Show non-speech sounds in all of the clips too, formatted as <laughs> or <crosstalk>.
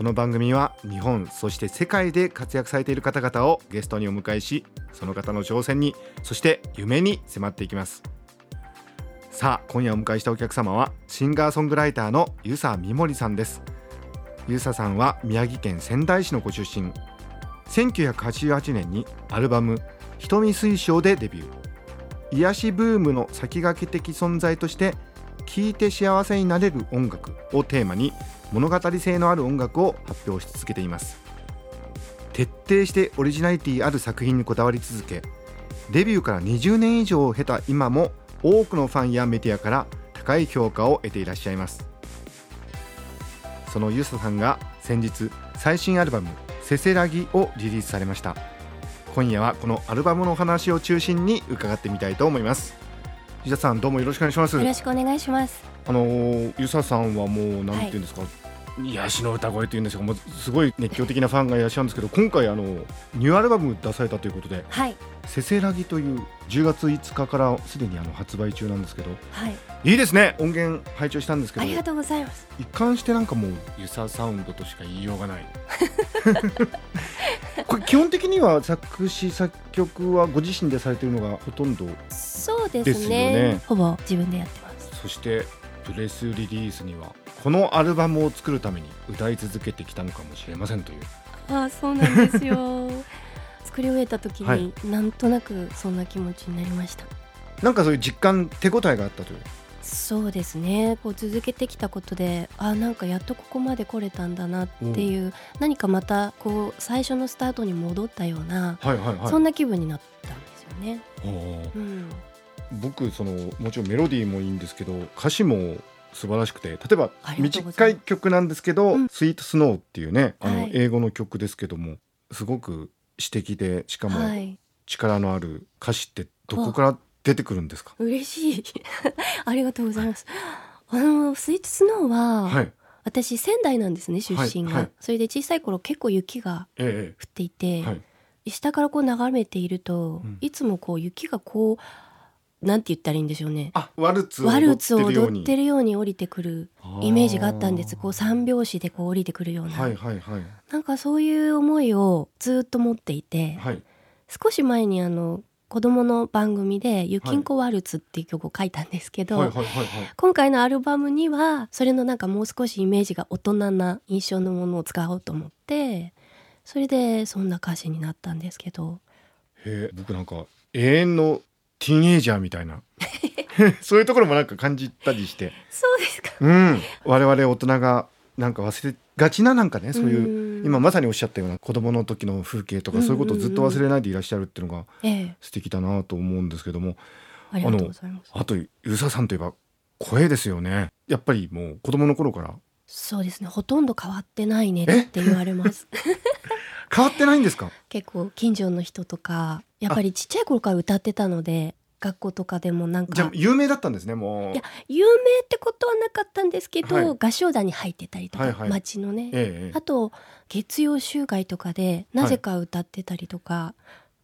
この番組は日本そして世界で活躍されている方々をゲストにお迎えしその方の挑戦にそして夢に迫っていきます。さあ今夜お迎えしたお客様はシンガーソングライターの遊佐美森さんです。遊佐さんは宮城県仙台市のご出身。1988年にアルバム「瞳水晶」でデビュー。癒しブームの先駆け的存在として聴いて幸せになれる音楽をテーマに物語性のある音楽を発表し続けています。徹底してオリジナリティある作品にこだわり続けデビューから20年以上を経た今も多くのファンやメディアから高い評価を得ていらっしゃいます。そのユサさんが先日最新アルバム「せせらぎ」をリリースされました。今夜はこのアルバムのお話を中心に伺ってみたいと思います。ユーサさんどうもよろしくお願いします。よろしくお願いします。あのユサさんはもうなんていうんですか、はい癒しの歌声というんですかもうすごい熱狂的なファンがいらっしゃるんですけど今回あのニューアルバム出されたということで「はい、せせらぎ」という10月5日からすでにあの発売中なんですけど、はい、いいですね。音源拝聴したんですけどありがとうございます。一貫してなんかもうユササウンドとしか言いようがない。<laughs> これ基本的には作詞作曲はご自身でされているのがほとんどそうですね、ね、ほぼ自分でやってます。そしてプレスリリースにはこのアルバムを作るために歌い続けてきたのかもしれませんという。あそうなんですよ。<laughs> 作り終えた時に、はい、なんとなくそんな気持ちになりました。なんかそういう実感手応えがあったという。そうですね。こう続けてきたことであなんかやっとここまで来れたんだなっていう、う。ん、何かまたこう最初のスタートに戻ったような、はいはいはい、そんな気分になったんですよね。うん、僕そのもちろんメロディーもいいんですけど歌詞も素晴らしくて例えば短い曲なんですけど「スイートスノーっていうねあの英語の曲ですけども、すごく詩的でしかも力のある歌詞ってどこから出てくるんですか？嬉しい。<laughs> ありがとうございます。あのスイートスノーは、はい、私仙台なんですね出身が、はいはい、それで小さい頃結構雪が降っていて、ええ、下からこう眺めていると、うん、いつもこう雪がこうなんて言ったらいいんでしょうね。あ、ワルツワルツを踊ってるように降りてくるイメージがあったんです。こう三拍子でこう降りてくるような。はいはいはい。なんかそういう思いをずっと持っていて、はい、少し前にあの子供の番組で「ゆきんこワルツ」っていう曲を書いたんですけど、今回のアルバムにはそれのなんかもう少しイメージが大人な印象のものを使おうと思ってそれでそんな歌詞になったんですけどへえ僕なんか永遠のティーンエイジャーみたいな。<laughs> そういうところもなんか感じたりして。そうですか、うん、我々大人がなんか忘れがちななんかねそういう今まさにおっしゃったような子供の時の風景とかそういうことをずっと忘れないでいらっしゃるっていうのが素敵だなと思うんですけども、ええ、あのあとゆささんといえば声ですよね。やっぱりもう子供の頃から。そうですね。ほとんど変わってないねって言われます。<laughs> 変わってないんですか？<laughs> 結構近所の人とかやっぱりちっちゃい頃から歌ってたので学校とかでもなんか。じゃ有名だったんですねもう。いや有名ってことはなかったんですけど、はい、合唱団に入ってたりとか、はいはい、町のね、ええ、あと月曜集会とかでなぜか歌ってたりとか、は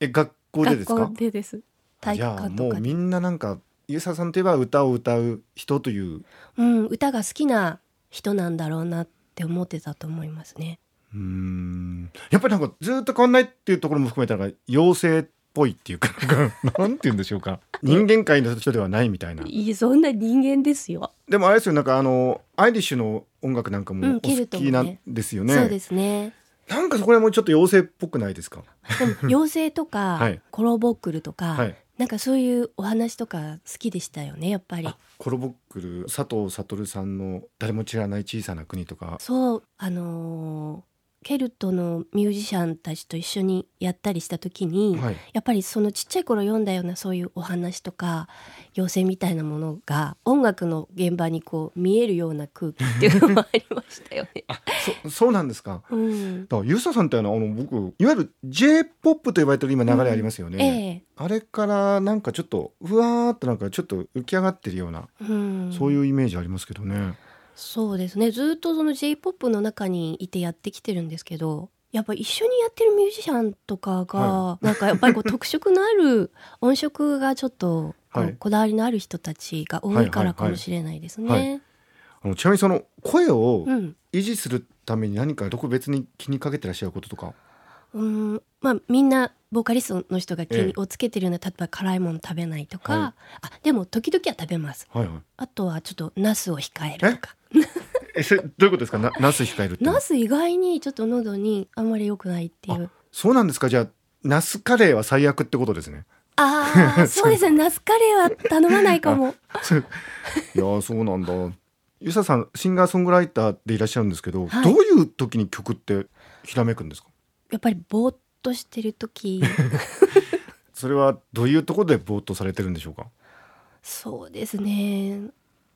い、え学校でですか？学校でです。体育館とかもうみんななんかゆうささんといえば歌を歌う人という、うん、歌が好きな人なんだろうなって思ってたと思いますね。うん。やっぱりなんかずっと変わんないっていうところも含めたら妖精っぽいっていうか <laughs> なんて言うんでしょうか。人間界の人ではないみたいな。いそんな人間ですよ。でもあれですよなんかあのアイリッシュの音楽なんかもお好きなんですよね。うんね、そうですね。なんかそこらもちょっと妖精っぽくないですか？でも <laughs> 妖精とか、はい、コロボックルとか、はい、なんかそういうお話とか好きでしたよねやっぱり。コロボックル佐藤悟さんの誰も知らない小さな国とか。そうあのーケルトのミュージシャンたちと一緒にやったりした時に、はい、やっぱりそのちっちゃい頃読んだようなそういうお話とか妖精みたいなものが音楽の現場にこう見えるような空気っていうのもありましたよね。あそそうなんですか。うん、だからユーサさんってあの僕いわゆる J−POP と呼ばれてる今流れありますよね。うんえー、あれからなんかちょっとふわーっとなんかちょっと浮き上がってるような、うん、そういうイメージありますけどね。そうですね。ずっとその J−POP の中にいてやってきてるんですけどやっぱ一緒にやってるミュージシャンとかが、はい、なんかやっぱりこう特色のある音色がちょっとこだわりのある人たちが多いからかもしれないですね。あのちなみにその声を維持するために何か特別に気にかけてらっしゃることとか、うん。まあみんなボーカリストの人が気にをつけてるような例えば辛いもの食べないとか、はい、あでも時々は食べます、はいはい、あとはちょっとナスを控えるとかえそれどういうことですか？なナス控えるってナス意外にちょっと喉にあんまり良くないっていう。そうなんですか？じゃあナスカレーは最悪ってことですね。ああ <laughs> そうですね。ナスカレーは頼まないかも。いやそうなんだ。ゆささんシンガーソングライターでいらっしゃるんですけど、はい、どういう時に曲ってひらめくんですか？やっぱりぼーっとしてる時。<laughs> それはどういうところでぼーっとされてるんでしょうか？そうですね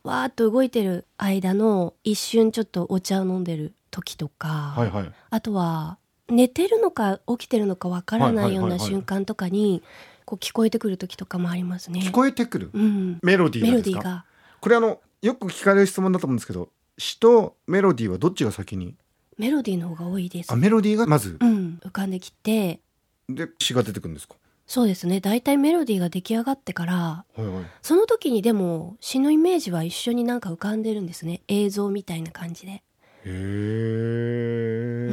わーっと動いてる間の一瞬ちょっとお茶を飲んでる時とか、はいはい、あとは寝てるのか起きてるのかわからないような瞬間とかにこう聞こえてくる時とかもありますね。聞こえてくる、うん、メロディーが。これあのよく聞かれる質問だと思うんですけど詩とメロディーはどっちが先に？メロディーの方が多いです。あメロディーがまず、うん、浮かんできて。で詩が出てくるんですか？そうですね。大体メロディーが出来上がってから、はいはい、その時にでも詩のイメージは一緒になんか浮かんでるんですね。映像みたいな感じで。へえ、う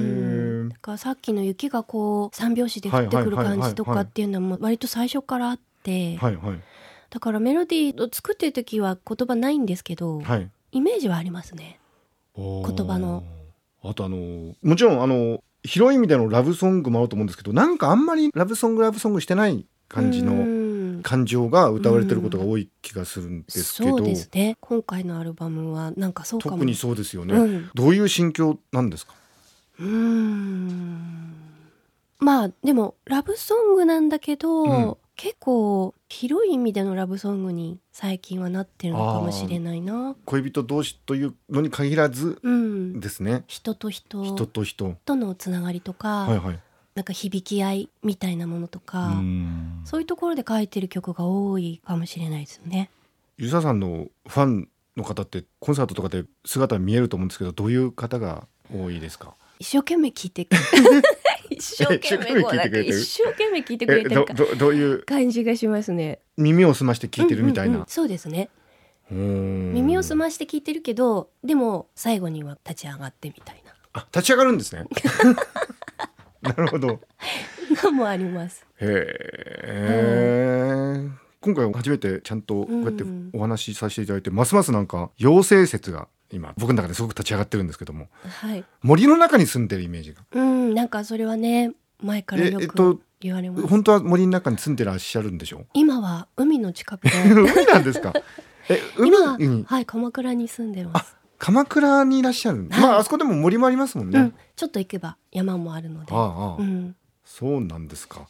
ん、だからさっきの雪がこう三拍子で降ってくる感じとかっていうのも割と最初からあって、はいはい、だからメロディーを作ってる時は言葉ないんですけど、はい、イメージはありますね。言葉の。あとあのもちろんあの広い意味でのラブソングもあると思うんですけどなんかあんまりラブソングラブソングしてない感じの感情が歌われてることが多い気がするんですけど、そうですね。今回のアルバムはなんかそう特にそうですよね、うん、どういう心境なんですか？うん。まあでもラブソングなんだけど、うん、結構広い意味でのラブソングに最近はなってるのかもしれないな。恋人同士というのに限らずですね、うん、人と人。人と人。とのつながりとか、はいはい、なんか響き合いみたいなものとかそういうところで書いてる曲が多いかもしれないですね。ユサさんのファンの方ってコンサートとかで姿見えると思うんですけどどういう方が多いですか？一生懸命聞いて <laughs> 一生懸命こうなんか一生懸命聞いてくれてるかどどういう？感じがしますね。耳を澄まして聞いてるみたいな、うんうんうん、そうですね。耳を澄まして聞いてるけどでも最後には立ち上がってみたいな。あ立ち上がるんですね。<laughs> なるほど。のもあります。へえ、今回初めてちゃんとこうやってお話しさせていただいて、ますますなんか妖精説が今僕の中ですごく立ち上がってるんですけども、はい、森の中に住んでるイメージが。うんなんかそれはね前からよく言われます、えっと、本当は森の中に住んでらっしゃるんでしょう？今は海の近くで。<laughs> 海なんですか？え海今、うん、はい鎌倉に住んでます。鎌倉にいらっしゃる、はい、まああそこでも森もありますもんね、うん、ちょっと行けば山もあるので。ああ、うん、そうなんですか。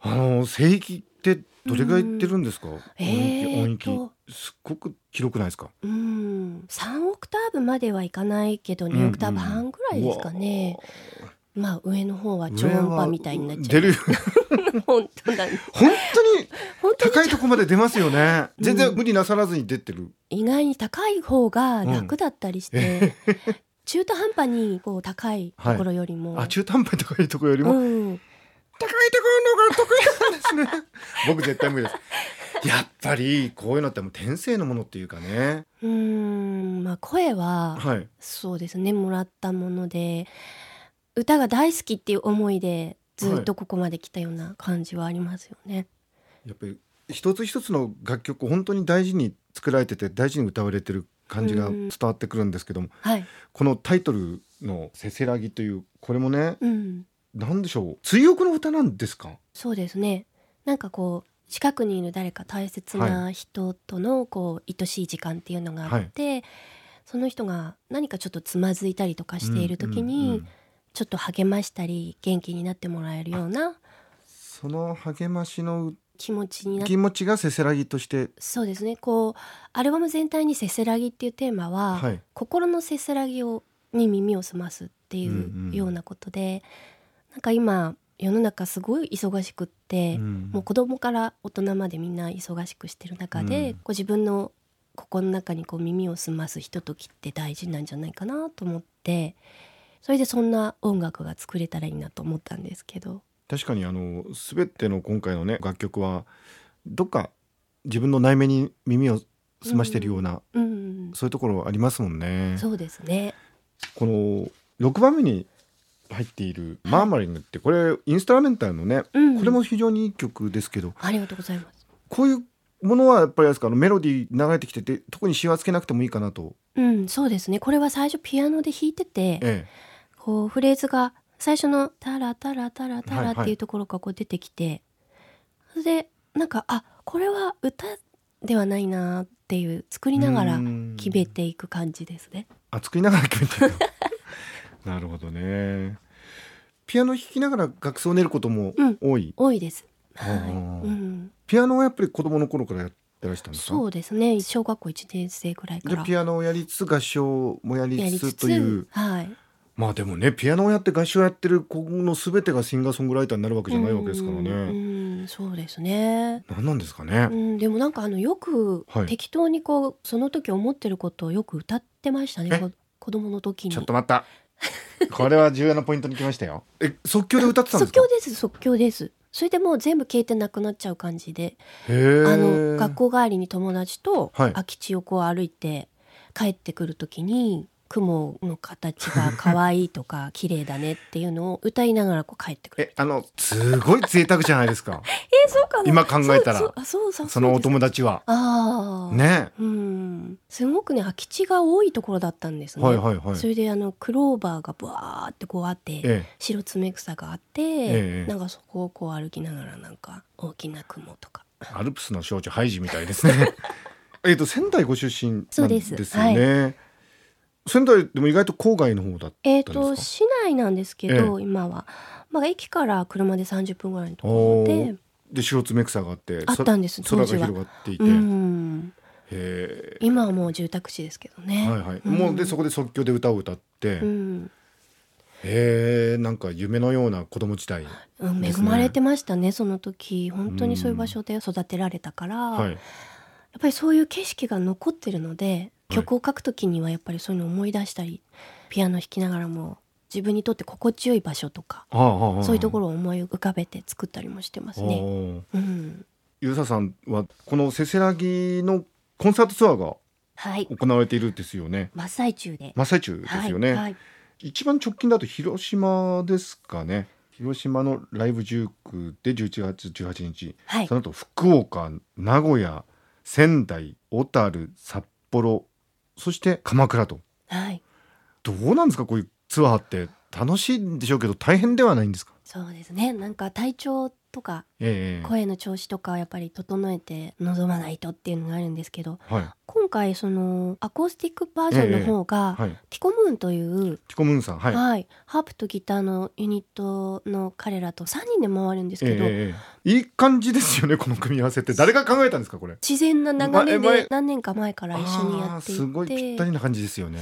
あの聖域ってどれぐらい行ってるんですか、えー、音域すっごく広くないですか？うん。3オクターブまではいかないけど2オクターブ半ぐらいですかね、うん、まあ上の方は超音波みたいになっちゃう。出る <laughs> 本当だ、ね、本当に高いとこまで出ますよね。全然無理なさらずに出てる、意外に高い方が楽だったりして、うん、中途半端にこう高いところよりも、はい、あ中途半端に高いところよりも、うん。高いところのが得意なんですね。<laughs> 僕絶対無理です <laughs> やっぱりこういうのってもう天性のものっていうかね。うんまあ声は、はい、そうですねもらったもので歌が大好きっていう思いでずっとここまで来たような感じはありますよね、はい、やっぱり一つ一つの楽曲本当に大事に作られてて大事に歌われてる感じが伝わってくるんですけども、はい、このタイトルの「せせらぎ」というこれもね、うん、なんでしょう？追憶の歌なんですか？そうですね。なんかこう近くにいる誰か大切な人とのこう愛しい時間っていうのがあって、はい、その人が何かちょっとつまずいたりとかしている時に、うんうんうん、ちょっと励ましたり元気になってもらえるようなその励ましの気持ちにな気持ちがせせらぎとして？そうですね。こうアルバム全体に「せせらぎ」っていうテーマは、はい、心のせせらぎをに耳を澄ますっていうようなことで、うんうん、なんか今世の中すごい忙しくって、うん、もう子供から大人までみんな忙しくしてる中で、うん、こう自分の心の中にこう耳を澄ますひとときって大事なんじゃないかなと思ってそれでそんな音楽が作れたらいいなと思ったんですけど。確かにあの全ての今回のね楽曲はどっか自分の内面に耳を澄ましてるような、うん。うん、そういうところありますもんね。そうですね。この6番目に入っている「マーマリング」ってこれインストラメンタルのね、うん、これも非常にいい曲ですけどありがとうございます。こういうものはやっぱりですかあのメロディー流れてきてて特に詞はつけなくてもいいかなと。うんそうですね。これは最初ピアノで弾いてて、ええ、こうフレーズが最初の「タラタラタラタラ」っていうところがこう出てきて、はいはい、それでなんかあこれは歌ではないなっていう作りながら決めていく感じですね。あ作りながら決めて <laughs> なるほどね。ピアノ弾きながら楽奏を練ることも多い、うん、多い？です。はい、うん、ピアノはやっぱり子供の頃からやってらしたんですか？そうですね小学校1年生ぐらいからピアノをやりつつ合唱もやりつつというはいまあでもねピアノをやって合唱やってる子のすべてがシンガーソングライターになるわけじゃないわけですからね。うんそうですね。何なんですかね？うん、でもなんかあのよく適当にこう、はい、その時思ってることをよく歌ってましたね。子供の時に。ちょっと待った。<laughs> これは重要なポイントに来ましたよ。え即興で歌ってたんですか？即興です即興です。それでもう全部消えてなくなっちゃう感じで。あの学校帰りに友達と空き地をこう歩いて帰ってくる時に。雲の形が可愛いとか <laughs> 綺麗だねっていうのを歌いながらこう帰ってくる。えあのすごい贅沢じゃないですか。<laughs> えそうか今考えたら。そうそうそのお友達は。ああね。うん。すごくね空き地が多いところだったんですね、はいはいはい、それであのクローバーがブワーってこうあって、ええ、白爪草があって、え、なんかそこをこう歩きながらなんか大きな雲とか。アルプスの少女ハイジみたいですね。<laughs> えっと仙台ご出身なんですよね、はい仙台でも意外と郊外の方だったえっ、と市内なんですけど、え今は、まあ、駅から車で30分ぐらいのところで。で白爪草があってあったんです空が広がっていて、うん、今はもう住宅地ですけどね、はいはい、うん、もうでそこで即興で歌を歌って、うん、へえんか夢のような子供時代、ね、恵まれてましたねその時。本当にそういう場所で育てられたから、はい、やっぱりそういう景色が残ってるので曲を書くときにはやっぱりそういうのを思い出したりピアノ弾きながらも自分にとって心地よい場所とかそういうところを思い浮かべて作ったりもしてますね。うん、ゆうささんはこのせせらぎのコンサートツアーが行われているですよね。真っ最中で。真っ最中ですよね。はいはい、一番直近だと広島ですかね。広島のライブ19で11月18日、はい、その後福岡名古屋仙台小樽札幌そして鎌倉と、はい、どうなんですかこういうツアーって楽しいんでしょうけど大変ではないんですか？そうですね。なんか体調とか、えー、声の調子とかやっぱり整えて臨まないとっていうのがあるんですけど、はい、今回そのアコースティックバージョンの方が、えーはい、ティコムーンというティコムーンさん、はい、はい、ハープとギターのユニットの彼らと3人で回るんですけど、えー、いい感じですよねこの組み合わせって。誰が考えたんですかこれ？自然な流れで何年か前から一緒にやっていて、すごいぴったりな感じですよね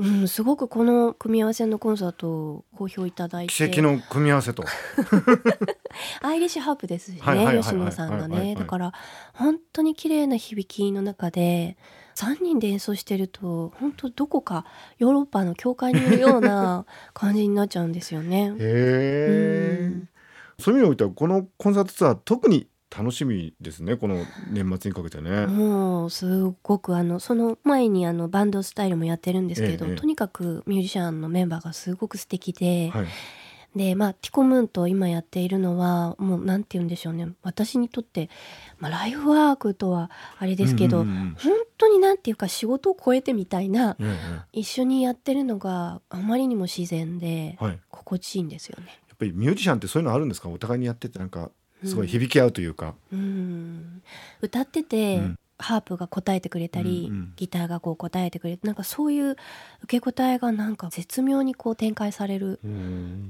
うん、すごくこの組み合わせのコンサート好評いただいて。奇跡の組み合わせと。<laughs> アイリッシュハープですしね吉野さんがね。だから本当に綺麗な響きの中で3人で演奏してると本当どこかヨーロッパの教会にいるような <laughs> 感じになっちゃうんですよね。へえ、うん、そういう意味においてはこのコンサートツアー特に楽しみですねこの年末にかけてね。もうすごくあのその前にあのバンドスタイルもやってるんですけど、ええ、とにかくミュージシャンのメンバーがすごく素敵で、はい、でまあティコムーンと今やっているのはもうなんて言うんでしょうね。私にとって、まあ、ライフワークとはあれですけど、うんうんうん、本当になんていうか仕事を超えてみたいな、うんうん、一緒にやってるのがあまりにも自然で、心地いいんですよね。やっぱりミュージシャンってそういうのあるんですか？お互いにやっててなんかすごい響き合うというか、うん、歌ってて、うん、ハープが答えてくれたり、うんうん、ギターがこう答えてくれてなんかそういう受け答えがなんか絶妙にこう展開される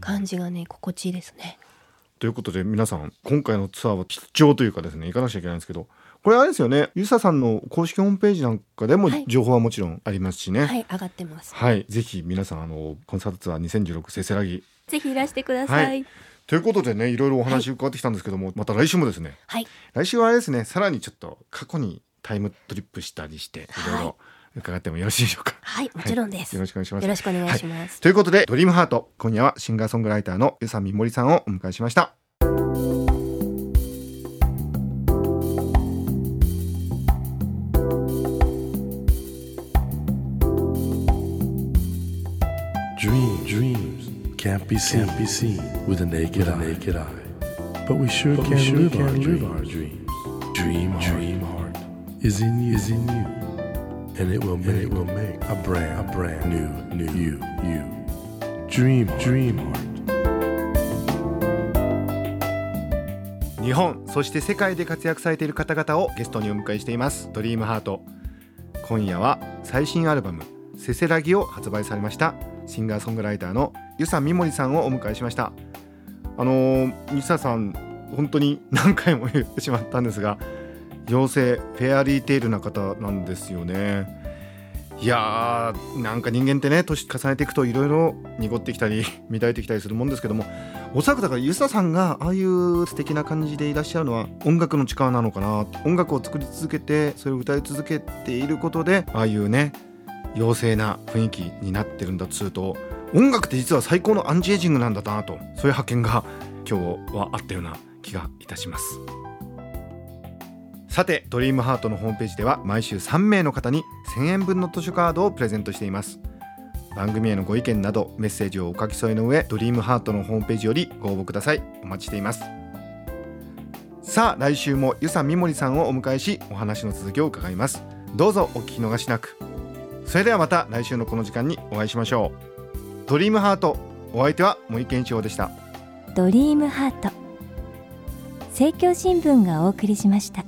感じがね心地いいですね。ということで皆さん今回のツアーは貴重というかですね行かなくちゃいけないんですけどこれあれですよねゆささんの公式ホームページなんかでも情報はもちろんありますしね、はい、はい、上がってます。はい。ぜひ皆さんあのコンサートツアー2016せせらぎ。ぜひいらしてください、はいということでねい。ろいろお話伺ってきたんですけども、はい、また来週もですね、はい、来週はあれですねさらにちょっと過去にタイムトリップしたりしてい。ろいろ伺ってもよろしいでしょうか。はい。もちろんです、よろしくお願いします。よろしくお願いします、ということでドリームハート今夜はシンガーソングライターの宇佐美森さんをお迎えしました be seen, can't be seen with a naked, with a naked eye. eye. But we sure but can, we sure live, can our live our dreams. Dream, dream heart, is in you, is in you, and it will make, it will make a brand, a brand new, new you, you. Dream, dream heart. 日本そして世界で活躍されている方々をゲストにお迎えしていますドリームハート今夜は最新アルバムせせらぎを発売されましたシンガーソングライターの遊佐美森さんをお迎えしました。あのー、西田さん本当に何回も言ってしまったんですが妖精フェアリーテイルな方なんですよね。いやーなんか人間ってね年重ねていくといろいろ濁ってきたり <laughs> 乱れてきたりするもんですけどもおそらくだからユサさんがああいう素敵な感じでいらっしゃるのは音楽の力なのかな。音楽を作り続けてそれを歌い続けていることでああいうね妖精な雰囲気になってるんだとすると音楽って実は最高のアンチエイジングなんだなとそういう発見が今日はあったような気がいたします。さてドリームハートのホームページでは毎週3名の方に1000円分の図書カードをプレゼントしています。番組へのご意見などメッセージをお書き添えの上ドリームハートのホームページよりご応募ください。お待ちしています。さあ来週もゆさみもりさんをお迎えしお話の続きを伺います。どうぞお聞き逃しなく。それではまた来週のこの時間にお会いしましょう。ドリームハートお相手は森健一郎でした。ドリームハート。政教新聞がお送りしました。